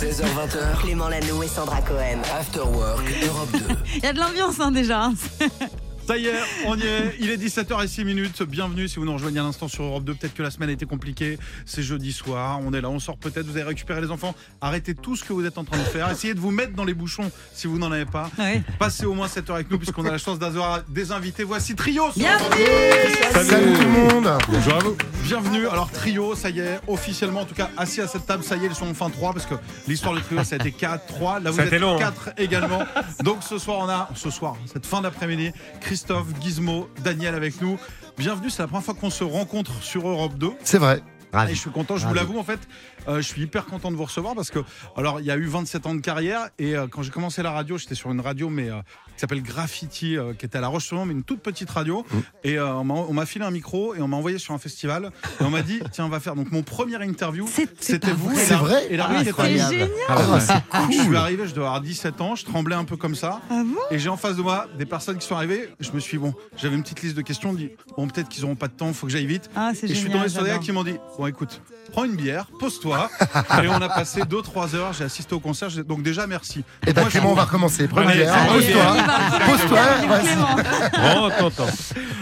16h20h, Clément Lanoux et Sandra Cohen. After Work Europe 2. Il y a de l'ambiance hein, déjà. Ça y est, on y est. Il est 17h06 minutes. Bienvenue si vous nous rejoignez à l'instant sur Europe 2. Peut-être que la semaine a été compliquée. C'est jeudi soir. On est là, on sort peut-être. Vous avez récupéré les enfants. Arrêtez tout ce que vous êtes en train de faire. Essayez de vous mettre dans les bouchons si vous n'en avez pas. Ouais. Passez au moins 7 heures avec nous puisqu'on a la chance d'avoir des invités. Voici Trio. Bienvenue Salut tout le monde Bonjour à vous. Bienvenue. Alors Trio, ça y est, officiellement, en tout cas, assis à cette table, ça y est, ils sont enfin 3 parce que l'histoire du trio, ça a été 4, 3. Là, vous Ça êtes été long, hein. 4 également. Donc ce soir, on a, ce soir, cette fin d'après-midi, Christophe, Gizmo, Daniel avec nous. Bienvenue, c'est la première fois qu'on se rencontre sur Europe 2. C'est vrai. Et je suis content, je vous l'avoue en fait, euh, je suis hyper content de vous recevoir parce que, alors il y a eu 27 ans de carrière et euh, quand j'ai commencé la radio, j'étais sur une radio mais euh, qui s'appelle Graffiti, euh, qui était à La Roche-sur-Yon, mais une toute petite radio. Et euh, on m'a- filé un micro et on m'a envoyé sur un festival et on m'a dit, tiens, on va faire. Donc mon premier interview, c'était vous. C'est la- vrai Et la Ah, rue c'est génial Ah, c'est Je suis arrivé, je dois avoir 17 ans, je tremblais un peu comme ça. Ah bon Et j'ai en face de moi des personnes qui sont arrivées. Je me suis dit, bon, j'avais une petite liste de questions. dit, bon, peut-être qu'ils n'auront pas de temps, faut que j'aille vite. Ah, Et je suis tombé sur des gars qui m'ont dit Bon, écoute, prends une bière, pose-toi. et on a passé 2-3 heures. J'ai assisté au concert. Donc, déjà, merci. Et Moi, Clément, on va recommencer. Prends une Allez, bière, pose-toi. Pose-toi, vas-y.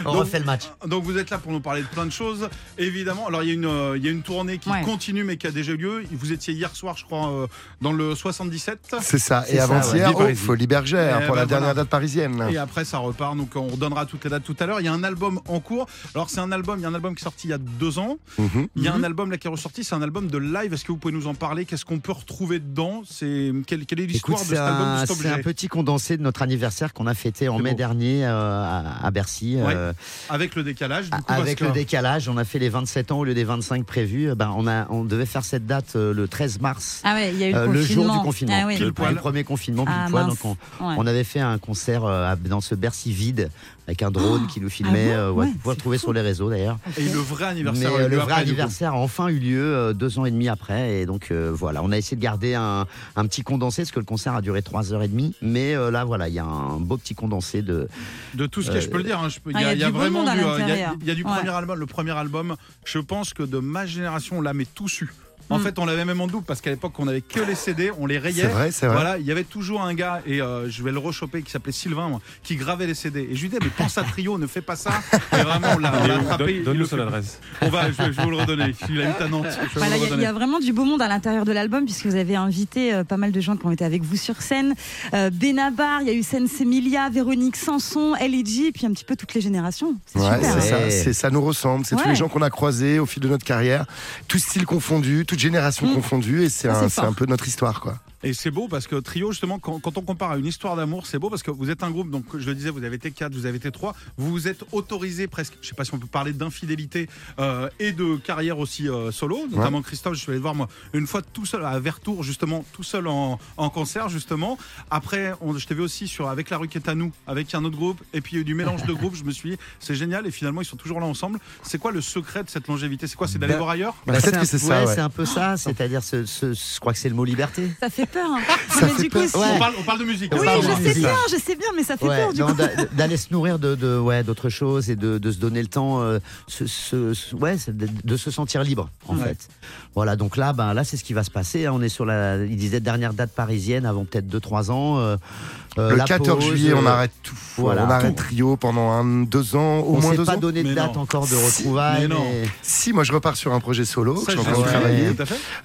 On refait le match. Donc, vous êtes là pour nous parler de plein de choses. Évidemment, alors, il y, a une, euh, il y a une tournée qui Ouais. continue, mais qui a déjà eu lieu. Vous étiez hier soir, je crois, euh, dans le 77. C'est ça. Et avant-hier, ouais. au Folie Bergère Eh pour ben la dernière voilà. date parisienne. Et après, ça repart. Donc, on redonnera toutes les dates tout à l'heure. Il y a un album en cours. Alors, c'est un album. Il y a un album qui est sorti il y a deux ans. Mhm. Il y a un album là qui est ressorti. C'est un album de live. Est-ce que vous pouvez nous en parler? Qu'est-ce qu'on peut retrouver dedans? C'est quelle, quelle est l'histoire de c'est cet album, c'est un petit condensé de notre anniversaire qu'on a fêté en mai beau. dernier euh, à, à Bercy. Ouais. euh, Avec le décalage. Du coup, avec que- le décalage, on a fait les 27 ans au lieu des 25 prévus. Euh, Ben, on, a, on devait faire cette date euh, le 13 mars. Ah ouais, il y a eu le euh, jour du confinement, Ah le, poil. premier confinement, Ah, poil. Donc on, Ouais. on avait fait un concert euh, dans ce Bercy vide avec un drone qui nous filmait. Ah bon euh, ouais, Ouais, vous pouvez c'est le trouver fou. sur les réseaux d'ailleurs. Et le vrai anniversaire. le vrai anniversaire a enfin eu lieu euh, deux ans et demi après. Et donc euh, voilà, on a essayé de garder un, un petit condensé parce que le concert a duré trois heures et demie. Mais euh, là, voilà, il y a un beau petit condensé de. De tout ce qui est, je peux le dire. hein, je peux- Ah, il y a, il y a vraiment du, euh, il y a- l'intérieur. il y a du Ouais. premier album. Le premier album, je pense que de ma génération, on l'a mais tout su. En Mm. fait, on l'avait même en double parce qu'à l'époque, on avait que les CD, on les rayait. C'est vrai, c'est vrai. Voilà, il y avait toujours un gars, et euh, je vais le rechoper, qui s'appelait Sylvain, moi, qui gravait les CD. Et je lui disais, mais pense à Trio, ne fais pas ça. Et vraiment, on l'a attrapé. Donne-nous le son adresse. On va, je vais, je vais vous le redonner. Il habite à Nantes. Voilà, il y a- y, vraiment du beau monde à l'intérieur de l'album puisque vous avez invité euh, pas mal de gens qui ont été avec vous sur scène. Euh, Benabar, il y a eu Sense Emilia, Véronique Sanson, LG, et puis un petit peu toutes les générations. C'est Ouais, super. c'est ça, ça nous ressemble. C'est tous les gens qu'on a croisés au fil de notre carrière, tous styles confondus, toutes générations Mm. confondues, et c'est Ça, un, un peu notre histoire, quoi. Et c'est beau parce que Trio, justement, quand, quand on compare à une histoire d'amour, c'est beau parce que vous êtes un groupe, donc je le disais, vous avez été quatre, vous avez été trois, vous vous êtes autorisé presque, je sais pas si on peut parler d'infidélité euh, et de carrière aussi euh, solo, notamment Christophe, je suis allé le voir moi une fois tout seul à Vertour, justement, tout seul en, en concert, justement. Après, on, je t'ai vu aussi sur Avec la rue qui est à nous, avec un autre groupe, et puis il y a eu du mélange de groupes, je me suis dit, c'est génial, et finalement, ils sont toujours là ensemble. C'est quoi le secret de cette longévité? C'est quoi? C'est d'aller Bah, voir ailleurs? Bah, Peut-être un- que c'est ça, ouais. c'est un peu ça. C'est-à-dire, ce, ce- je crois que c'est le mot liberté. Ça fait peur. hein. Ça mais fait du coup, peur. si- Ouais. on, parle, on parle de musique. Oui, je sais musique. bien, je sais bien, mais ça fait Ouais, peur du non, coup. d'a- d'aller se nourrir de, de ouais d'autres choses et de, de se donner le temps euh, se- se- se- ouais c'est de, de se sentir libre en Ouais. fait voilà donc là ben là c'est ce qui va se passer hein. on est sur la il disait dernière date parisienne avant peut-être 2-3 ans euh, euh, Le la 14 pause, juillet, on euh, arrête tout. voilà. on arrête. Trio pendant un, deux ans, au on moins s'est deux pas ans. donné de date non. encore de Si, retrouvailles mais mais- Si, moi je repars sur un projet solo, que Ça, je suis en train de travailler.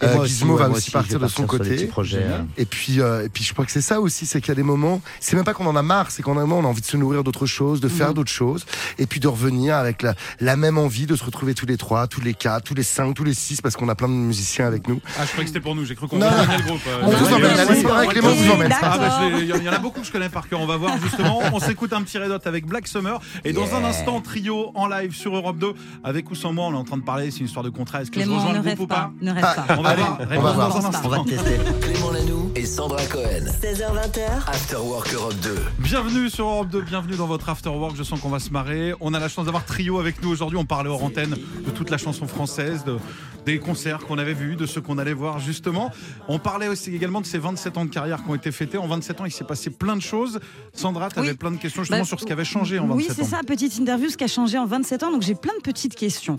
Euh, Gizmo ouais, va aussi partir de son côté. euh. Et puis, euh, et puis je crois que c'est ça aussi, c'est qu'il y a des moments, c'est même pas qu'on en a marre, c'est qu'en un moment on a envie de se nourrir d'autres choses, de faire d'autres choses, et puis de revenir avec la, la même envie de se retrouver tous les trois, tous les quatre, tous les cinq, tous les six, parce qu'on a plein de musiciens avec nous. Ah, je croyais que c'était pour nous, j'ai cru qu'on rejoignait le groupe. On vous ouais, emmène, Clément vous emmène. Ah bah, il y en a beaucoup que je connais par cœur. On va voir justement. On s'écoute un petit Red Hot avec Black Summer. Et dans un instant, trio en live sur Europe 2. Avec ou sans moi, on est en train de parler. C'est une histoire de contrat. Est-ce que je Clément, rejoins ne le rêve groupe ou pas. pas Ne rêve pas. On va Allez, voir. on va voir. dans un on va instant. tester Clément Lanoux et Sandra Cohen. 16h20h, After Work Europe 2. Bienvenue sur Europe 2, bienvenue dans votre After Work. Je sens qu'on va se marrer. On a la chance d'avoir trio avec nous aujourd'hui. On parlait hors antenne de toute la chanson française, de, des concerts qu'on avait vus, de ceux qu'on allait voir justement. On parlait aussi également de ces 27 ans de carrière qui ont été fêtés. En 27 ans, il s'est passé plein de choses. Sandra, tu avais Oui. plein de questions justement Bah, sur ce qui avait changé en 27 Oui, ans. c'est ça, petite interview, ce qui a changé en 27 ans. Donc j'ai plein de petites questions.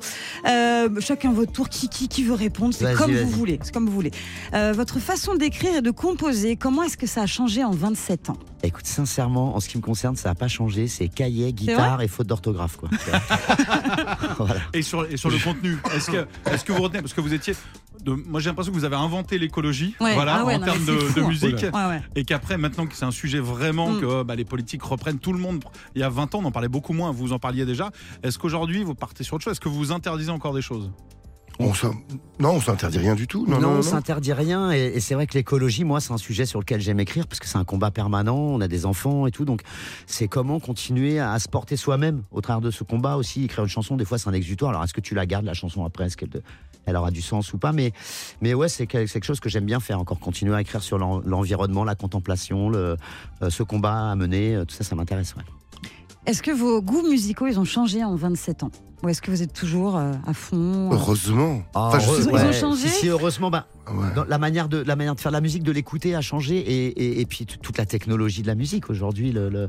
Euh, chacun votre tour, qui, qui, qui veut répondre, c'est comme vous voulez. C'est comme vous voulez. Euh, votre façon d'écrire et de composer, comment est-ce que ça a changé en 27 ans? Écoute, sincèrement, en ce qui me concerne, ça n'a pas changé. C'est cahier, guitare et faute d'orthographe. quoi. voilà. Et sur, et sur le contenu, est-ce que, est que vous retenez Parce que vous étiez. De, moi, j'ai l'impression que vous avez inventé l'écologie Ouais, voilà, ah ouais, en non, termes de, hein. musique. Ouais, ouais. Et qu'après, maintenant que c'est un sujet vraiment Mm. que bah, les politiques reprennent tout le monde. Il y a 20 ans, on en parlait beaucoup moins, vous en parliez déjà. Est-ce qu'aujourd'hui, vous partez sur autre chose? Est-ce que vous interdisez encore des choses? On non, on s'interdit rien du tout. Non, Non, non, on non. s'interdit rien. Et, et c'est vrai que l'écologie, moi, c'est un sujet sur lequel j'aime écrire parce que c'est un combat permanent. On a des enfants et tout. Donc, c'est comment continuer à, se porter soi-même au travers de ce combat aussi. Écrire une chanson, des fois, c'est un exutoire. Alors, est-ce que tu la gardes, la chanson, après Est-ce qu'elle elle aura du sens ou pas? Mais, mais ouais, c'est quel- c'est quelque chose que j'aime bien faire. Encore continuer à écrire sur l'en- l'environnement, la contemplation, le, euh, ce combat à mener. euh, Tout ça, ça m'intéresse. Ouais. Est-ce que vos goûts musicaux, ils ont changé en 27 ans? Ou est-ce que vous êtes toujours euh, à fond euh, Heureusement. Ah, Enfin, je heureux- sais Ils ont changé? Si, si, heureusement, bah, Ouais. dans la manière de la manière de faire la musique, de l'écouter a changé et, et, et puis toute la technologie de la musique aujourd'hui. Le, le-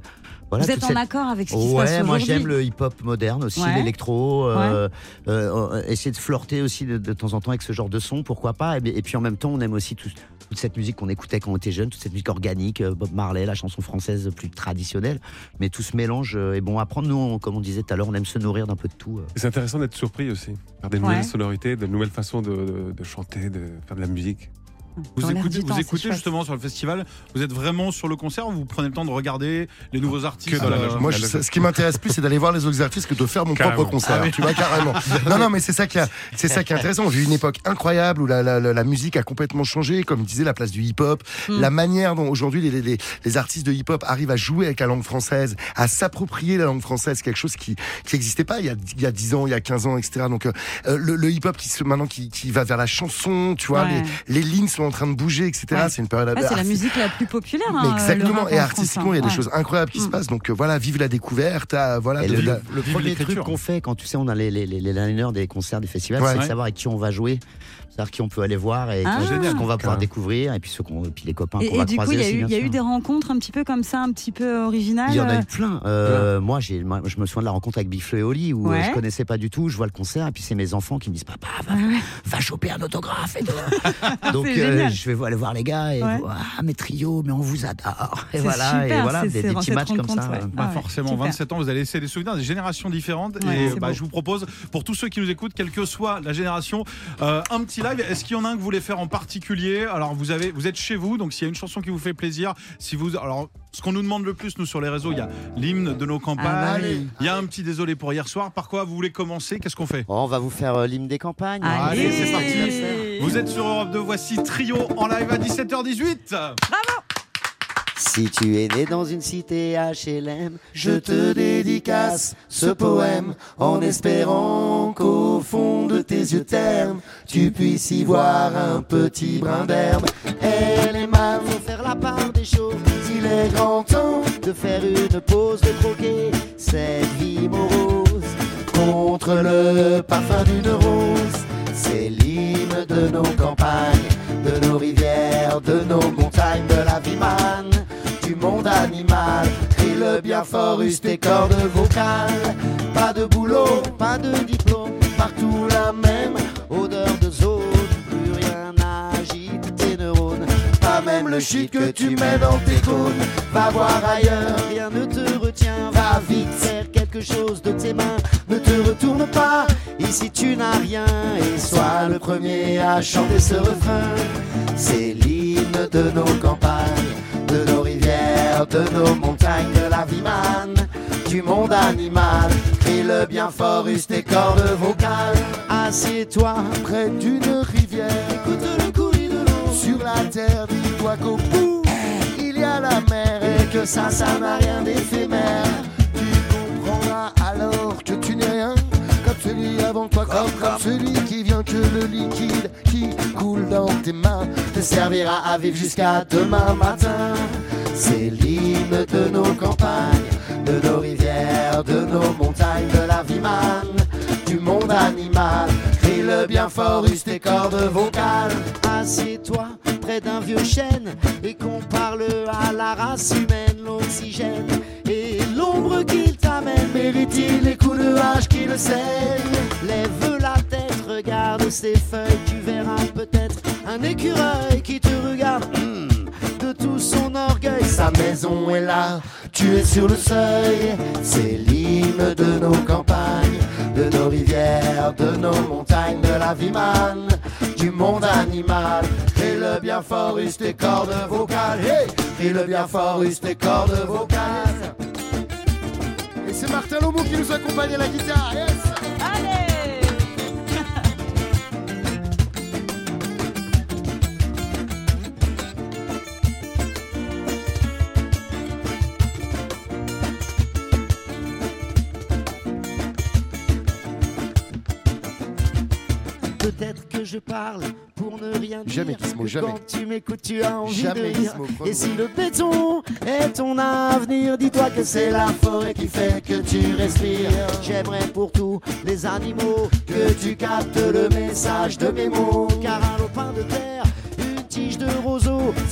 voilà, Vous êtes en cette- accord avec ce qui se passe Ouais, moi aujourd'hui j'aime le hip-hop moderne aussi, Ouais. l'électro. euh, euh, euh, essayer de flirter aussi de, de temps en temps avec ce genre de son, pourquoi pas. Et, et puis en même temps, on aime aussi tout- toute cette musique qu'on écoutait quand on était jeune, toute cette musique organique, euh, Bob Marley, la chanson française plus traditionnelle. Mais tout ce mélange est bon à prendre. Nous, on- comme on disait tout à l'heure, on aime se nourrir d'un peu de tout. C'est intéressant d'être surpris aussi par des Ouais. nouvelles sonorités, de nouvelles façons de, de- de chanter, de faire de la musique. Vous écoutez, vous temps, chouette. justement sur le festival, vous êtes vraiment sur le concert ou vous prenez le temps de regarder les nouveaux artistes euh. Moi, je- ce qui m'intéresse plus, c'est d'aller voir les autres artistes que de faire mon Carrément. propre concert. Ah oui. Tu vois, carrément. non, non, mais c'est ça qui, a- c'est ça qui est intéressant. On vit une époque incroyable où la, la, la, la musique a complètement changé. Comme disait la place du hip-hop, Mm. la manière dont aujourd'hui les, les, les artistes de hip-hop arrivent à jouer avec la langue française, à s'approprier la langue française, quelque chose qui qui n'existait pas il y, a, il y a 10 ans, il y a 15 ans, etc. Donc, euh, euh, le, le hip-hop qui se, maintenant qui, qui va vers la chanson, tu vois, Ouais. les, les lignes sont en train de bouger, etc. Ouais. C'est une période Ouais, c'est la musique la plus populaire. mais hein, exactement, et en artistiquement, il y a des hein. choses incroyables qui se Mm. passent. Donc euh, voilà, vive la découverte, ah, voilà. Et le, la- le vive premier truc qu'on fait quand tu sais on a les, les, les, les liners des concerts des festivals, Ouais. c'est de savoir avec qui on va jouer, savoir qui on peut aller voir et Ah. ce qu'on va pouvoir découvrir et puis ceux qu'on et puis les copains qu'on Et, va et du coup, croiser il y a, aussi, eu, y a des rencontres un petit peu comme ça, un petit peu originales. Il y en a euh, eu plein. Euh, moi, j'ai, moi, je me souviens de la rencontre avec Big Flo et Oli où Ouais. euh, je connaissais pas du tout. Je vois le concert et puis c'est mes enfants qui me disent papa va, Ouais, ouais. va choper un autographe. Et. Donc génial. je vais aller voir les gars et Ouais. ah mais trio, mais on vous adore. Et C'est voilà, super, et voilà, c'est- des, c'est- des petits matchs comme ça. ouais. euh. Bah Ah ouais, forcément, super. 27 ans, vous allez laisser des souvenirs des générations différentes. Ouais, et bah, je vous propose, pour tous ceux qui nous écoutent, quelle que soit la génération, euh, un petit live. Est-ce qu'il y en a un que vous voulez faire en particulier Alors, vous, avez, vous êtes chez vous, donc s'il y a une chanson qui vous fait plaisir, si vous. Alors, ce qu'on nous demande le plus, nous, sur les réseaux, il y a l'hymne de nos Ah bah campagnes. Il y a un petit désolé pour hier soir. Par quoi vous voulez commencer? Qu'est-ce qu'on fait? Oh, on va vous faire euh, l'hymne des campagnes. Allez, c'est parti. Allez. Vous êtes sur Europe 2, voici Trio en live à 17h18. Si tu es né dans une cité HLM, je te dédicace ce poème en espérant qu'au fond tes yeux ternes, tu puisses y voir un petit brin d'herbe. Elle est mal, faut faire la part des choses. Il est grand temps de faire une pause, de croquer cette vie morose contre le parfum d'une rose. C'est l'hymne de nos campagnes, de nos rivières, de nos montagnes, de la vie manne, du monde animal. Crie le bien fort, use tes cordes vocales. Pas de boulot, pas de diplôme, partout la même odeur de zone. Plus rien n'agite tes neurones, pas même le shit que tu mets dans tes cônes. Va voir ailleurs, rien ne te retient. Va vite faire quelque chose de tes mains. Ne te retourne pas, ici tu n'as rien. Et sois le premier à chanter ce refrain. C'est l'hymne de nos campagnes, de nos rivières, de nos montagnes, de la vie manne, du monde animal. Bien fort, use tes cordes vocales. Assieds-toi près d'une rivière, écoute le coulis de l'eau. Sur la terre, dis-toi qu'au bout, il y a la mer et que ça, ça n'a rien d'éphémère. Tu comprendras alors que tu n'es rien comme celui avant toi, comme, comme celui qui vient que le liquide qui coule dans tes mains te servira à vivre jusqu'à demain matin. C'est l'hymne de nos campagnes, de nos rivières, de nos montagnes, de la vie manne, du monde animal. Crie le bien fort, use tes cordes vocales. Assieds-toi près d'un vieux chêne et qu'on parle à la race humaine, l'oxygène et l'ombre qu'il t'amène. Mérite-t-il les coups de hache qui le saignent? Lève la tête, regarde ces feuilles, tu verras peut-être un écureuil qui te regarde. Hmm, de tout son orgueil, sa maison est là, tu es sur le seuil. C'est l'hymne de nos campagnes, de nos rivières, de nos montagnes, de la vie manne, du monde animal. Et le bien fort, use tes cordes vocales. Et le bien fort, use cordes vocales. Et c'est Martin Lomo qui nous accompagne à la guitare. Je parle pour ne rien dire. Jamais Gizmo, jamais. Quand tu m'écoutes, tu as envie Jamais de rire. Et si le béton est ton avenir, dis-toi que c'est la forêt qui fait que tu respires. J'aimerais pour tous les animaux que tu captes le message de mes mots. Car un lopin de terre,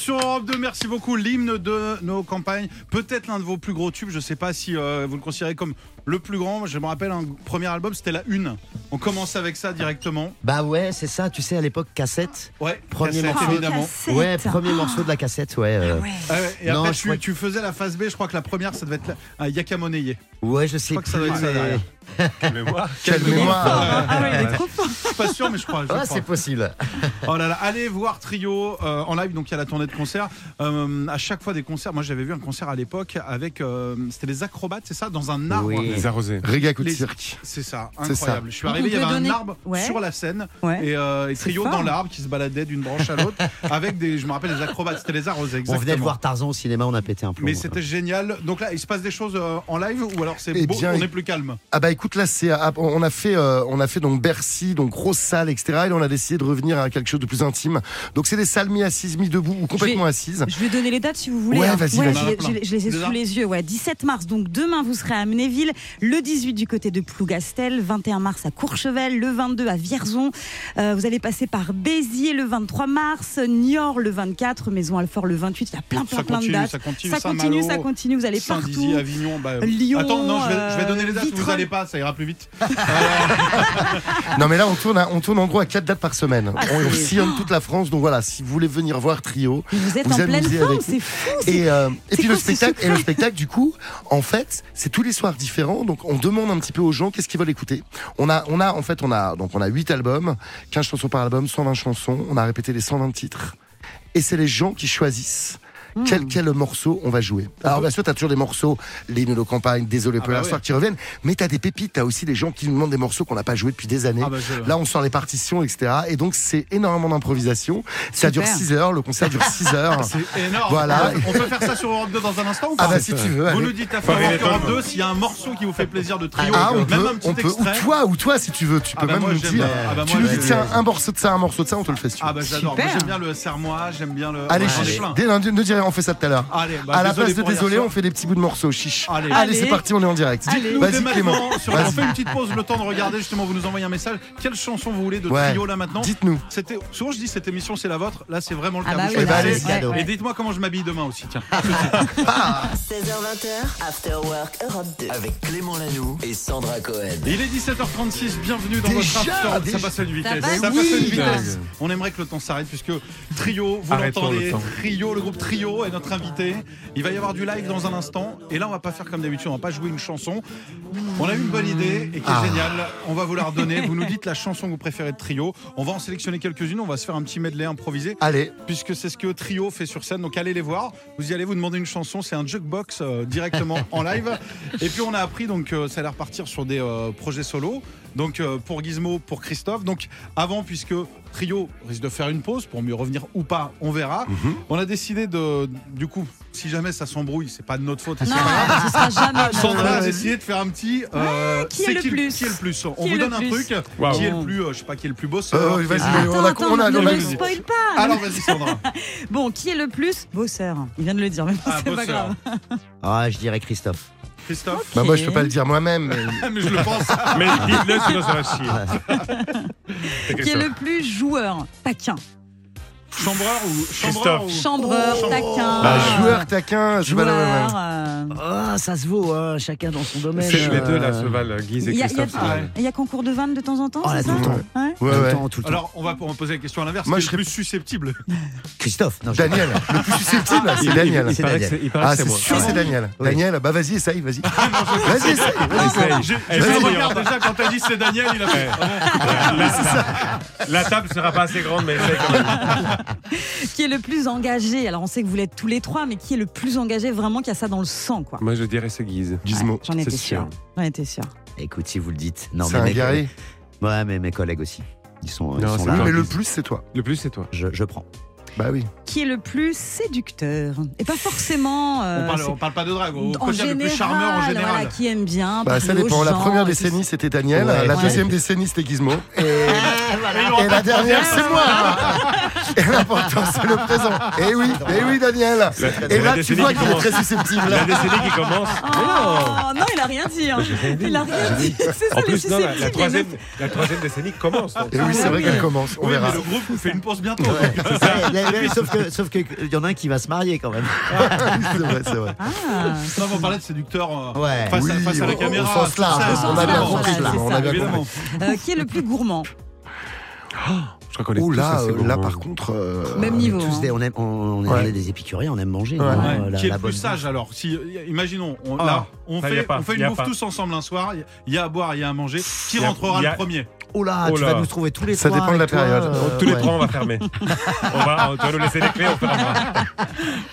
Sur Europe 2, merci beaucoup. L'hymne de nos campagnes, peut-être l'un de vos plus gros tubes. Je sais pas si euh, vous le considérez comme le plus grand. Je me rappelle un premier album, c'était la une. On commence avec ça directement. Bah ouais, c'est ça, tu sais, à l'époque, cassette. Ouais, Premier cassette, morceau. évidemment. cassette. Ouais, premier morceau de la cassette, ouais. euh, Ah ouais. Ah et Non, après, je tu, crois que- tu faisais la phase B. Je crois que la première, ça devait être la- un Yaka Moneye. Ouais, je sais crois que ça doit être ça derrière. Mais moi, Quelle mémoire Ah ouais, il est trop fort. Je suis pas sûr, mais je crois. je Ah, crois. c'est possible. Oh là là, allez voir Trio euh, en live. Donc il y a la tournée de concerts. Euh, à chaque fois des concerts. Moi j'avais vu un concert à l'époque avec. euh, C'était les acrobates, c'est ça Dans un arbre. Oui. les arrosés. Réga coup de Les- cirque. C'est ça, C'est incroyable. Je suis arrivé, On il y avait un arbre Ouais. sur la scène Ouais. et, euh, Trio dans l'arbre qui se baladait d'une branche à l'autre avec des, je me rappelle, des acrobates. C'était les arrosés, On exactement. venait de voir Tarzan au cinéma, on a pété un plomb. Mais c'était génial. Donc là, il se passe des choses en live ou alors c'est Eh beau, bien, on est plus calme. Ah bah écoute là c'est ah, on a fait euh, on a fait donc Bercy donc grosse salle etc et là, on a décidé de revenir à quelque chose de plus intime donc c'est des salles mi assises mi debout ou complètement assises Je vais donner les dates si vous voulez. Ouais, hein. vas-y, je, les- je les- je les ai Déjà sous les yeux. Ouais, 17 mars, donc demain vous serez à Amnéville, le 18 du côté de Plougastel, 21 mars à Courchevel, le 22 à Vierzon. Euh, vous allez passer par Béziers le 23 mars, Niort le 24, Maison Alfort le 28. Il y a plein, plein, Ça plein continue, de dates. ça continue, ça continue, ça continue. Vous allez partout. Avignon, bah, Lyon, Attends, non, je vais, je vais donner les dates. euh, Vous Vitrolles. allez pas, ça ira plus vite. non mais là on tourne à- on tourne en gros à quatre dates par semaine Ah, on, on c'est- sillonne toute la France donc voilà si vous voulez venir voir Trio Mais Vous êtes Vous en pleine amusez forme, avec- c'est fou. c'est- et, euh, et puis quoi le ce spectacle et le spectacle du coup en fait c'est tous les soirs différents donc on demande un petit peu aux gens qu'est-ce qu'ils veulent écouter on a on a en fait on a donc on a 8 albums 15 chansons par album 120 chansons on a répété les 120 titres et c'est les gens qui choisissent Quel, quel morceau on va jouer Alors bien sûr, t'as toujours des morceaux, l'hymne de nos campagnes, désolé Ah pour la bah soir ouais. qui reviennent, mais t'as des pépites, t'as aussi des gens qui nous demandent des morceaux qu'on n'a pas joués depuis des années. Ah bah, Là, on sort les partitions, etc. Et donc, c'est énormément d'improvisation. Ça dure Super. 6 heures, le concert dure 6 heures. C'est énorme. Voilà. On peut faire ça sur Europe 2 dans un instant ou pas Ah bah si tu veux. Vous allez. nous dites à Fort Europe 2 s'il y a un morceau qui vous fait plaisir de trio, Ah, on même peut, un petit on peut, ou toi, ou toi, si tu veux, tu Ah peux bah même moi, nous dire. Ah bah tu moi, nous dis tiens, un morceau de ça, un morceau de ça, on te le fait si tu veux. Ah bah j'adore. J'aime bien le serre-moi, j'aime bien le. Allez. Dès lundi, ne dirais on fait ça tout à l'heure. Allez, bah, à la désolé place de désolé, on fait des petits bouts de morceaux, chiche. Allez. Allez, Allez. c'est parti, on est en direct. Vas-y, Clément. sur- on fait une petite pause, le temps de regarder justement, vous nous envoyez un message. Quelle chanson vous voulez de Ouais. trio là maintenant Dites-nous. C'était souvent je dis cette émission c'est la vôtre, là c'est vraiment le cas. Ah bah oui, bah, choisissez. allez, cadeau. Et dites-moi comment je m'habille demain aussi, tiens. 16h20, After Work Europe 2. Avec Clément Lanoux et Sandra Cohen. Il est 17h36, bienvenue dans Déjà, votre after. déjà. Ça passe à une vitesse. Ça passe à une vite. vitesse. On aimerait que le temps s'arrête puisque Trio, vous l'entendez. Trio, le groupe Trio est notre invité. Il va y avoir du live dans un instant. Et là, on va pas faire comme d'habitude, on va pas jouer une chanson. On a eu une bonne idée et qui est Ah. géniale. On va vous la redonner. Vous nous dites la chanson que vous préférez de Trio. On va en sélectionner quelques-unes. On va se faire un petit medley improvisé Allez, puisque c'est ce que Trio fait sur scène. Donc allez les voir. Vous y allez vous demander une chanson. C'est un jukebox euh, directement en live. Et puis on a appris donc euh, ça allait repartir sur des euh, projets solo. Donc euh, pour Gizmo, pour Christophe. Donc avant, puisque Trio risque de faire une pause pour mieux revenir ou pas, on verra. Mhm. On a décidé de, du coup, si jamais ça s'embrouille, c'est pas de notre faute. Non, ce sera jamais. Sandra a décidé de faire un petit. euh, qui est le plus Qui est le plus? On Qui vous donne un plus truc. Qui est le plus, euh, je sais pas, qui est le plus bosseur. Euh, vas-y, on a, on a, ne me spoil pas. Alors vas-y Sandra. Bon, qui est le plus? Bosseur Il vient de le dire, mais Ah, c'est pas grave. Ah, je dirais Christophe. Christophe. Bah, moi, je peux pas le dire moi-même. mais- mais je le pense. Mais dites-le, sinon ça va chier. Qui est le plus joueur Taquin. Chambreur ou chambreur Christophe. ou- Chambreur, Oh. taquin. Bah, joueur taquin. Joueur. euh, Ah, ça se vaut, hein, chacun dans son domaine. C'est les deux là, euh, se valent, Guise et Il il y Christophe. il y a concours de vannes de temps en temps, Oh, là, c'est tout ça. Ouais. Ouais, tout le ouais. temps, tout le temps. Alors on va, on va poser la question à l'inverse. Moi, je le plus susceptible Christophe. Non, Daniel, le plus susceptible, c'est Il- Daniel. Il paraît que Daniel. il paraît Ah, que c'est moi. sûr, c'est Daniel. Oui. Daniel, bah vas-y, essaye, vas-y. Vas-y, essaye, vas-y. Essaye. J'ai vas-y, le regard déjà quand t'as dit c'est Daniel, il a fait. Ah La, la table sera pas assez grande, mais essaye quand même. Qui est le plus engagé Alors on sait que vous l'êtes tous les trois, mais qui est le plus engagé vraiment qui a ça dans le sang, quoi Moi, je dirais c'est Guise. Gizmo. J'en étais C'est sûr. sûr. J'en étais sûr. Écoute, si vous le dites. Non, C'est un mes guerrier. collègues- Ouais, mais mes collègues aussi. Ils sont, ils Non, sont là. Mais le plus, c'est toi. Le plus, c'est toi. Je, je prends. Bah oui. Qui est le plus séducteur Et pas forcément. euh, On parle, on pas de drague, en quotidien, le général, plus charmeur en général. voilà, qui aime bien. Bah ça dépend. La première décennie, c'était Daniel. Ouais. La Ouais. deuxième décennie, c'était Gizmo. Et, la dernière, c'est moi. Et l'important, c'est le présent. Et oui, et oui, Daniel. Et là, tu vois qui qu'il est très susceptible. La décennie qui commence. Oh non, il a rien dit. hein. Il a rien dit. C'est ça les non, la, troisième, la troisième décennie commence. donc. Et oui, c'est vrai qu'elle commence. On Oui, verra. mais le groupe fait une pause bientôt. Ouais, mais- sauf que, sauf que y en a un qui va se marier quand même. C'est vrai, c'est vrai. Ah, Ça, on va parler de séducteur euh, Ouais. face, Oui, à, face à la caméra. au sens large, on a bien compris. voilà, là, c'est On ça. a bien Évidemment. compris. euh, qui est le plus gourmand? Je crois qu'on est Oh tous là, euh, là par contre. euh, Même On est niveau. tous hein. des, on aime, on, on est Ouais. des épicuriens, on aime manger. Ouais. hein, Ouais. la- qui est la le plus bonne sage alors? Si, Imaginons, on, Ah. là, on fait, a pas, on fait y une bouffe pas. tous ensemble un soir. Il y a à boire, il y a à manger. Qui rentrera a- le premier? Oh là, Oh tu vas nous trouver tous les Ça trois dépend de la période. euh, Tous les trois, on va fermer. on va, tu vas nous laisser les clés, on fermera.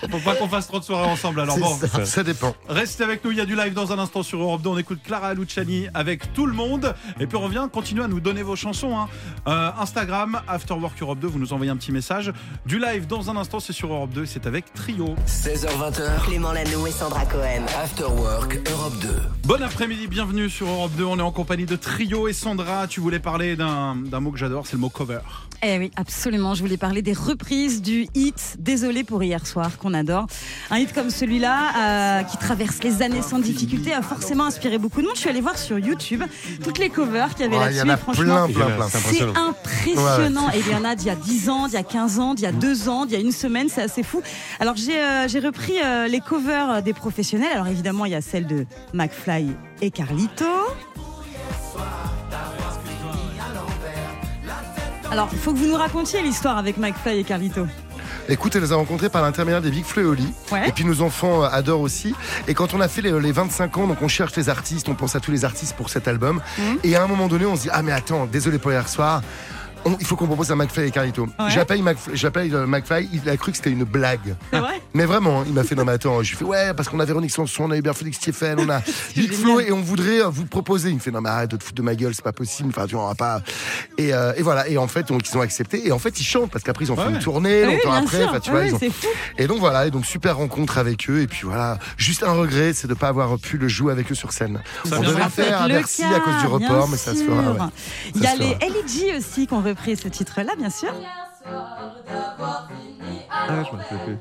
Faut pas qu'on fasse trop de soirées ensemble. Alors bon, ça. Ça dépend. restez avec nous. Il y a du live dans un instant sur Europe 2. On écoute Clara Luciani avec tout le monde. Et puis on revient, continuez à nous donner vos chansons. hein. Euh, Instagram, Afterwork Europe 2. Vous nous envoyez un petit message. Du live dans un instant, c'est sur Europe 2. C'est avec Trio. 16h20h, Clément Lanoux et Sandra Cohen. After Work Europe 2. Bon après-midi, bienvenue sur Europe 2. On est en compagnie de Trio et Sandra. Tu voulais parler d'un mot que j'adore, c'est le mot cover. Eh oui, absolument. Je voulais parler des reprises du hit Désolé pour hier soir qu'on adore. Un hit comme celui-là, euh, qui traverse les années sans difficulté, a forcément inspiré beaucoup de monde. Je suis allée voir sur YouTube toutes les covers qu'il y avait Ouais, Il y là-dessus. en a et franchement, plein, plein, plein. C'est impressionnant. Et il y en a d'il y a 10 ans, d'il y a 15 ans, d'il y a 2 ans, d'il y a une semaine, c'est assez fou. Alors j'ai euh, repris euh, les covers des professionnels. Alors évidemment, il y a celle de McFly et Carlito. Alors, il faut que vous nous racontiez l'histoire avec McFly et Carlito. Écoute, elle les a rencontrés par l'intermédiaire des Big Oli. Ouais. Et puis nos enfants euh, adorent aussi. Et quand on a fait les, les 25 ans, donc on cherche les artistes, on pense à tous les artistes pour cet album. Mhm. Et à un moment donné, on se dit Ah, mais attends, désolé pour hier soir. On- il faut qu'on propose à McFly et Carlito. Ouais. J'appelle McFly, j'appelle, euh, McFly, il a cru que c'était une blague. C'est vrai? Mais vraiment, hein, il m'a fait non mais attends, je lui fais ouais parce qu'on a Véronique Sanson, on a Hubert Félix Stéphane, on a Big Flo et on voudrait euh, vous proposer. Il me fait non mais arrête de te foutre de ma gueule, c'est pas possible. Enfin tu va pas. Et, euh, et voilà. Et en fait donc ils ont accepté et en fait ils chantent parce qu'après ils ont fait Ouais. une tournée Ah longtemps après. Enfin tu Ah vois oui, ils ont. c'est fou. Et donc voilà et donc super rencontre avec eux et puis voilà. Juste un regret, c'est de pas avoir pu le jouer avec eux sur scène. Ça on devait faire à Bercy à cause du report, mais ça se fera. Il y a les. LG aussi qui ont repris ce titre-là, bien sûr. Ah, je plus.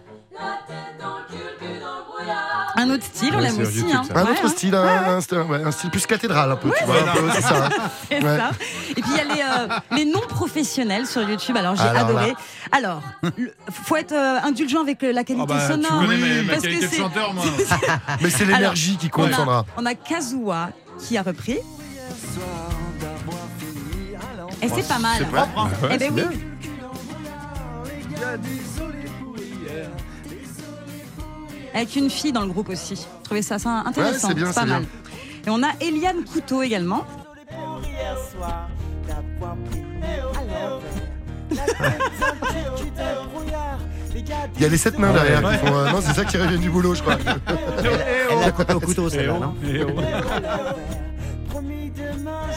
Un autre style, on Ouais, l'aime aussi. YouTube, hein. Un Ouais, autre hein, style, un, un style- ouais, un style plus cathédrale un peu, tu vois, un peu, c'est ça. hein. Ouais. ça. Et puis il y a les, euh, les non professionnels sur YouTube. Alors j'ai Alors là. adoré. Alors, le- faut être euh, indulgent avec euh, la qualité Ah bah, tu sonore. connais ma- ma parce que qualité de c'est- chanteur, moi. Mais c'est l'énergie qui on compte, a, Sandra. on a Kazuha qui a repris. Et c'est pas mal. C'est propre, hein. Ouais, Eh ben oui. Avec une fille dans le groupe aussi. Je trouvais ça, ça intéressant. Ouais, c'est pas mal. bien. Et on a Eliane Couteau également. Il y a les sept nains derrière qui font. euh, non, c'est ça qui revient du boulot, je crois. Elle coupé au couteau, celle-là, non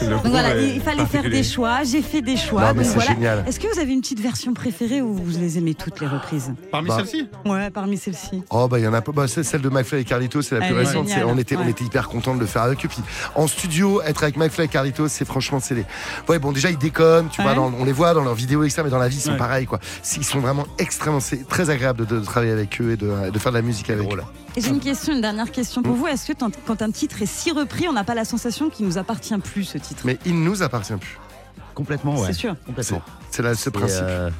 Donc voilà, est il fallait faire des choix. J'ai fait des choix. Non, donc c'est voilà. génial. Est-ce que vous avez une petite version préférée ou vous les aimez toutes les reprises? Parmi Bah. celles-ci? Ouais, parmi celles-ci. Oh bah il y en a pas. Bah, c'est celle de McFly et Carlito, c'est la plus Elle est récente. On était, on était hyper content de le faire avec eux. Puis en studio, être avec McFly et Carlito, c'est franchement c'est les. Ouais bon déjà ils déconnent, tu vois, dans- on les voit dans leurs vidéos etc. Mais dans la vie ils sont Ouais. pareils quoi. Ils sont vraiment extrêmement. C'est très agréable de, de travailler avec eux et de, de faire de la musique avec eux. Et j'ai une question, une dernière question Mm. pour vous. Est-ce que quand un titre est si repris, on n'a pas la sensation qu'il nous appartient plus ce titre? Mais il ne nous appartient plus. Complètement, ouais. C'est sûr. Complètement. C'est là ce Et, principe. euh,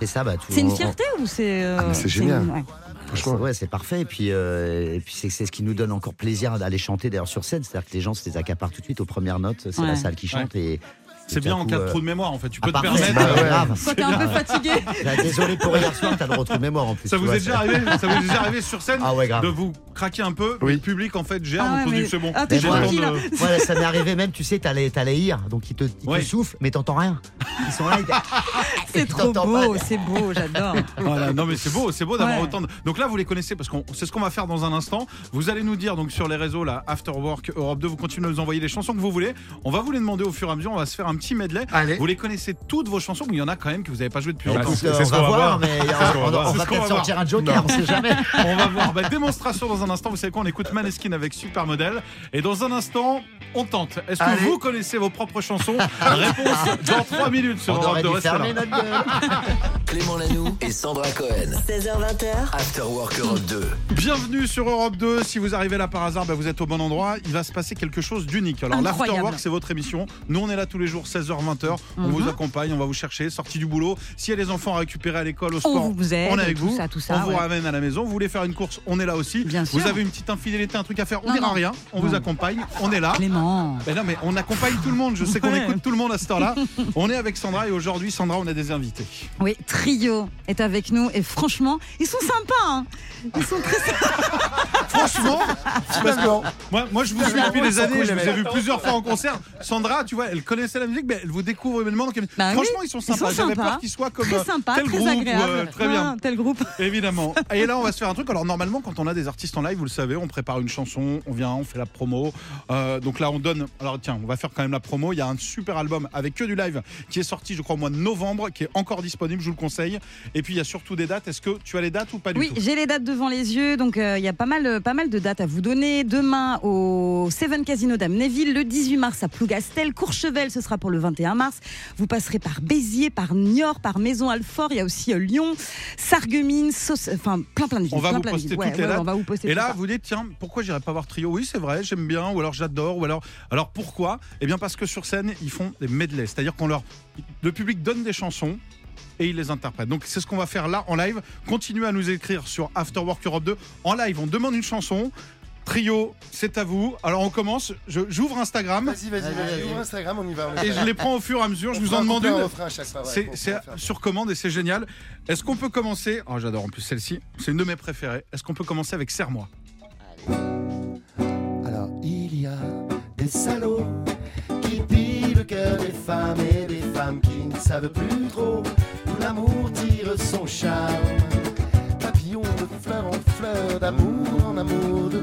C'est ça, bah, tout- C'est une on- fierté ou c'est. euh, Ah, mais c'est génial. une- ouais. Franchement. Ouais, c'est parfait. Et puis, euh, et puis c'est ce qui nous donne encore plaisir d'aller chanter d'ailleurs sur scène. C'est-à-dire que les gens se les accaparent tout de suite aux premières notes. C'est Ouais. la salle qui chante. Et, C'est bien en cas de euh, trou de mémoire en fait. Tu peux te permettre. Quand t'es un peu fatigué. Bah, désolé pour hier soir, t'as le retour de mémoire en plus. Ça tu vous est déjà arrivé Ça vous est déjà arrivé sur scène Ah ouais, grave. de vous craquer un peu Oui. Le public en fait gère. Ah ouais, c'est bon. Ah, là. Ouais, ça m'est arrivé même, tu sais, t'as les, t'as les IR, donc ils te, ils te Ouais. soufflent, mais t'entends rien. Ils sont là. C'est trop beau, c'est beau, j'adore. Voilà, non mais c'est beau, c'est beau d'avoir autant de... Donc là vous les connaissez parce que c'est ce qu'on va faire dans un instant. Vous allez nous dire donc sur les réseaux là After Work Europe 2, vous continuez à nous envoyer les chansons que vous voulez. On va vous les demander au fur et à mesure, on va se faire un petit medley. Allez. Vous les connaissez toutes vos chansons, mais il y en a quand même que vous n'avez pas joué depuis Écoute, longtemps. c'est ce on qu'on va voir, mais on, va peut-être sortir un joker, on sait jamais. On va voir. Bah, démonstration dans un instant. Vous savez quoi On écoute Maneskin avec Supermodel. Et dans un instant, on tente. Est-ce que vous connaissez vos propres chansons? Réponse dans 3 minutes sur Europe aurait 2. dû Restez là. fermer notre gueule. Clément Lanoux et Sandra Cohen. 16h20h, After Work Europe 2. Bienvenue sur Europe 2. Si vous arrivez là par hasard, bah, vous êtes au bon endroit. Il va se passer quelque chose d'unique. Alors, Incroyable. l'Afterwork, c'est votre émission. Nous, on est là tous les jours, 16h, 20h. On Mhm. vous accompagne, on va vous chercher, sortie du boulot. S'il y a des enfants à récupérer à l'école, au On sport, vous aide, on est avec tout vous. ça, tout ça, on vous ramène à la maison. Vous voulez faire une course, on est là aussi. Bien vous sûr. avez une petite infidélité, un truc à faire, on Non, dira non. rien. On vous accompagne, on est là. Clément. Ben non, mais on accompagne tout le monde. Je sais qu'on Ouais. écoute tout le monde à cette heure-là. On est avec Sandra et aujourd'hui, Sandra, on a des invités. Oui, Trio est avec nous et franchement, ils sont sympas. hein. Ils sont très sympas. Franchement, parce que moi, moi, je vous suis depuis des années. je vous ai vu plusieurs fois en concert. Sandra, tu vois, elle connaissait la musique, mais elle vous découvre humainement. Donc Bah oui, franchement, ils sont sympas. J'avais peur qu'ils soient comme Très euh, sympa, tel très groupe. agréable. euh, très bien. Ah, tel groupe. Évidemment. Et là, on va se faire un truc. Alors, normalement, quand on a des artistes en live, vous le savez, on prépare une chanson, on vient, on fait la promo. Euh, donc là, on donne. Alors, tiens, on va faire quand même la promo. Il y a un super album avec que du live qui est sorti, je crois, au mois de novembre, qui est encore disponible, je vous le conseille. Et puis, il y a surtout des dates. Est-ce que tu as les dates ou pas du Oui, tout? j'ai les dates devant les yeux, donc euh, il y a pas mal, pas mal de dates à vous donner. Demain au Seven Casino d'Amnéville, le 18 mars à Plougastel, Courchevel, ce sera pour le 21 mars. Vous passerez par Béziers, par Niort, par Maison Alfort. Il y a aussi euh, Lyon, Sarreguemines, Sauce, enfin plein plein de villes. On va plein, vous plein poster villes. toutes Ouais, les ouais, dates. On va vous poster Et là, ça. vous dites, tiens, pourquoi j'irais pas voir Trio? Oui, c'est vrai, j'aime bien, ou alors j'adore, ou alors. Alors pourquoi? Eh bien, parce que sur scène, ils font des medleys. C'est-à-dire qu'on leur. Le public donne des chansons. Et ils les interprètent. Donc c'est ce qu'on va faire là en live. Continuez à nous écrire sur After Work Europe 2. En live, on demande une chanson. Trio, c'est à vous. Alors on commence. Je- J'ouvre Instagram Vas-y, vas-y, vas-y. Ouvre Instagram, on y va. on y et va. je les prends au fur et à mesure. Je On vous fera en demande une. C'est c'est sur commande et c'est génial. Est-ce qu'on peut commencer? Oh, j'adore en plus celle-ci. C'est une de mes préférées. Est-ce qu'on peut commencer avec Serre-moi? Alors, il y a des salauds qui pillent le cœur des femmes et des femmes qui ne savent plus trop où l'amour tire son charme. Papillon de fleur en fleur, d'amour en amour de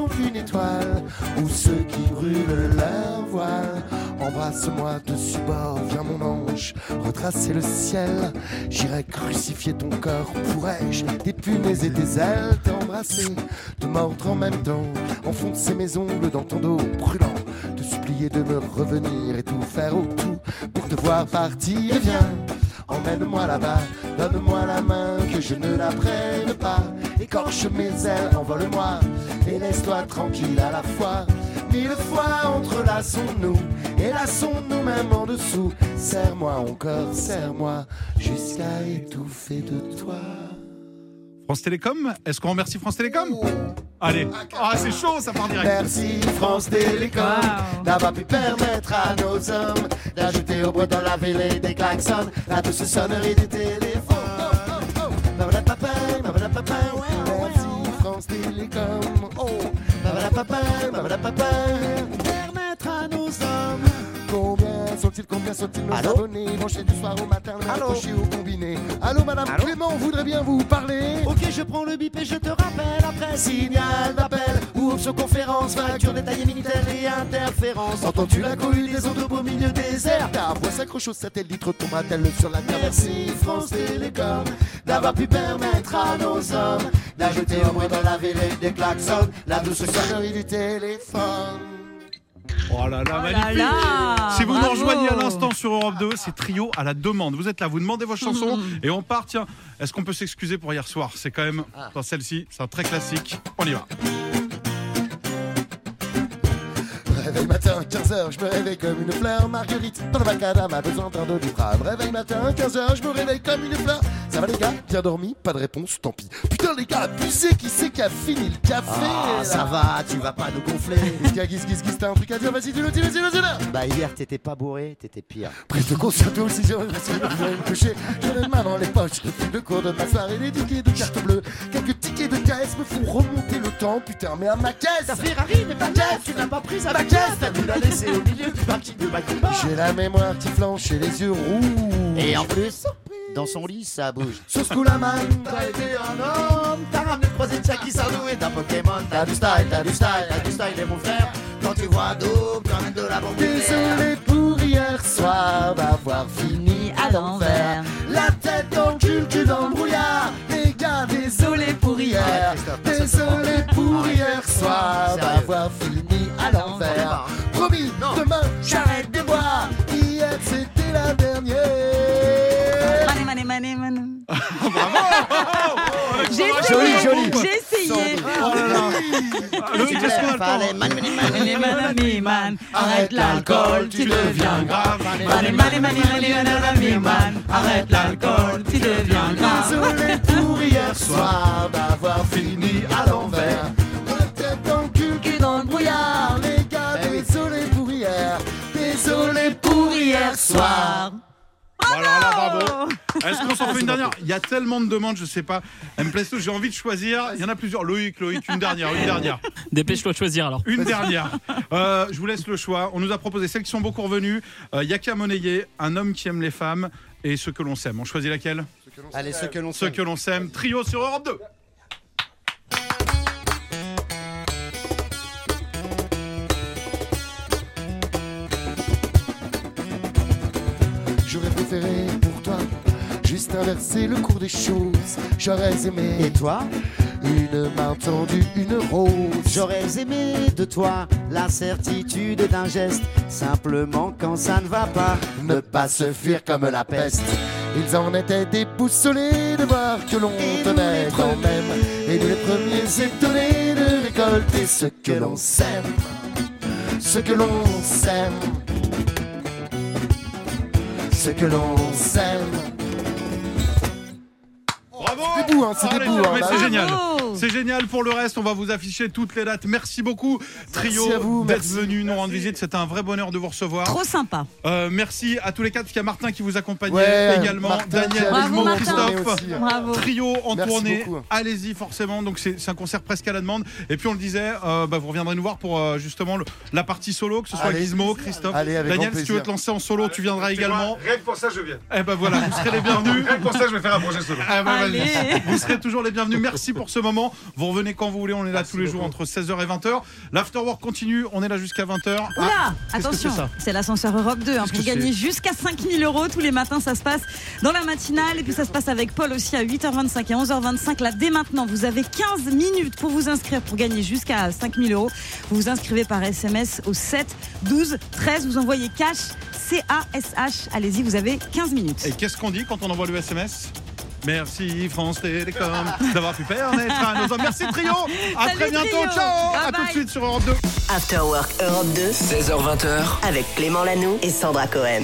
n'ont qu'une étoile ou ceux qui brûlent leur voile. Embrasse-moi dessus bord, viens mon ange, retracer le ciel. J'irai crucifier ton corps, pourrais-je des punaises et des ailes t'embrasser, te mordre en même temps, enfoncer mes ongles dans ton dos brûlant, te supplier de me revenir et tout faire au tout pour te voir partir. Viens, emmène-moi là-bas, donne-moi la main que je ne la prenne pas. Écorche mes ailes, envole-moi et laisse-toi tranquille à la fois. Mille fois entrelaçons-nous et lassons-nous même en dessous. Serre-moi encore, serre-moi jusqu'à étouffer de toi. France Télécom Est-ce qu'on remercie France Télécom? Allez. Ah, c'est chaud, ça part direct. Merci France Télécom Wow. d'avoir pu permettre à nos hommes d'ajouter au bois dans la ville des klaxons, la douce sonnerie des téléphones. Babadapapa, babadapapa, Merci France Télécom. Oh, sont-ils combien sont-ils nos Allô abonnés Branchés du soir au matin, Allô au combiné. Allô, madame Allô Clément, on voudrait bien vous parler. Ok, je prends le bip et je te rappelle après signal d'appel ou option conférence, facture détaillée Minitel et interférence. Entends-tu la cohue des ondes au beau milieu des airs Ta voix s'accroche au satellite, retombera-t-elle sur la terre Merci France Télécom d'avoir pu permettre à nos hommes d'ajouter au moins dans la ville des klaxons la douce sonnerie du téléphone. Oh là là, Oh là magnifique là, Si vous nous bravo. rejoignez à l'instant sur Europe 2, c'est trio à la demande. Vous êtes là, vous demandez vos chansons Mm. et on part. Tiens, est-ce qu'on peut s'excuser pour hier soir? C'est quand même Ah. dans celle-ci, c'est un très classique. On y va. Réveil matin, 15h, je me réveille comme une fleur. Marguerite, dans le macadam, a besoin d'un doliprane. Réveil matin, 15h, je me réveille comme une fleur. Ça va les gars? Bien dormi? Pas de réponse, tant pis. Putain les gars, abusé, qui c'est qui a fini le café Ah, ça va, tu vas pas nous gonfler. Guis, guis, guis, guis, t'as un truc à dire? Vas-y, dis-le, dis-le, dis-le, dis-le Bah hier t'étais pas bourré, t'étais pire. Prise de conscience aussi, de me coucher. J'ai les mains dans les poches, je le cours de ma soirée. Les tickets de carte bleue, quelques tickets de caisse me font remonter le temps. Putain, mais à ma caisse Ta Ferrari n'est pas caisse, tu n'as pas prise à la caisse, t'as dû la laisser au milieu du parking de Bakuba. J'ai la mémoire qui flanche et les yeux rouges. Et en plus, dans son lit, ça bouge. Sur ce coup-là, man, T'as été un homme, t'as ramené le croisé de Chucky Sardou et d'un Pokémon. T'as du style, t'as du style, t'as du style, et mon frère. Quand tu vois Doom, tu ramènes de la bombe. Désolé hier soir d'avoir fini à l'envers. La tête dans le cul, cul dans le brouillard. Les gars, désolé pour hier. Désolé pour hier soir d'avoir fini à l'envers. Promis, demain, j'arrête de boire. Hier, c'était la dernière. Mané, mané, mané, mané. Bravo J'ai Joli, joli. Arrête l'alcool, tu deviens grave. Arrête l'alcool, tu deviens grave. Désolé pour hier soir d'avoir fini à l'envers. Dans le cul, cul dans le brouillard. Les gars, désolé pour hier. Désolé pour hier soir. Voilà, là, bravo. Est-ce qu'on s'en fait une dernière? Il y a tellement de demandes, je sais pas. M Plesto, j'ai envie de choisir. Il y en a plusieurs. Loïc, Loïc, une dernière, une dernière. Dépêche-toi de choisir alors. Une dernière. Euh, je vous laisse le choix. On nous a proposé celles qui sont beaucoup revenues. Euh, Yaka Monnayer, un homme qui aime les femmes et ceux que l'on s'aime. On choisit laquelle? Allez, ceux que l'on Ceux sait. que l'on s'aime. Trio sur Europe 2. Préféré pour toi juste inverser le cours des choses. J'aurais aimé Et toi une main tendue, une rose. J'aurais aimé de toi la certitude d'un geste, simplement quand ça ne va pas, ne pas se fuir comme la peste. Ils en étaient déboussolés de voir que l'on tenait quand même. Et nous les premiers étonnés de récolter ce que l'on sème. Ce que l'on sème. Ce que l'on sème. Bravo C'est des bouts, hein, c'est des bouts, hein, mais là. c'est génial. C'est génial. Pour le reste, on va vous afficher toutes les dates. Merci beaucoup, Trio, d'être venu nous rendre visite. C'était un vrai bonheur de vous recevoir. Trop sympa. Euh, merci à tous les quatre. Il y a Martin qui vous accompagnait Ouais, également. Martin Daniel, Bravo, Martin. Christophe. Bravo. Trio en Merci tournée, allez-y forcément. Donc c'est un concert presque à la demande. Et puis on le disait, euh, bah, vous reviendrez nous voir pour euh, justement le- la partie solo, que ce soit Allez. Gizmo, Christophe, Allez, avec Daniel. Si tu veux te lancer en solo, tu viendras également. Rien que pour ça, je viens. Eh ben voilà, vous serez les bienvenus. Rien que pour ça, je vais faire un projet solo. Ah bah. Vous serez toujours les bienvenus. Merci pour ce moment. Vous revenez quand vous voulez. On est là tous les jours entre 16h et 20h. L'afterwork continue. On est là jusqu'à 20h. Oula, Ah, attention, c'est l'ascenseur Europe 2 hein, pour gagner jusqu'à 5000 euros tous les matins. Ça se passe dans la matinale et puis ça se passe avec Paul aussi à 8h25 et 11h25. Là, dès maintenant, vous avez 15 minutes pour vous inscrire pour gagner jusqu'à 5000 euros. Vous vous inscrivez par SMS au 7 12 13. Vous envoyez cash C-A-S-H. Allez-y, vous avez 15 minutes. Et qu'est-ce qu'on dit quand on envoie le SMS Merci France Télécom d'avoir pu permettre à nos hommes. Merci Trio. À Salut, très bientôt. Trio. Ciao. Bye À tout de suite sur Europe 2. After Work Europe 2 16h20h. avec Clément Lanoux et Sandra Cohen.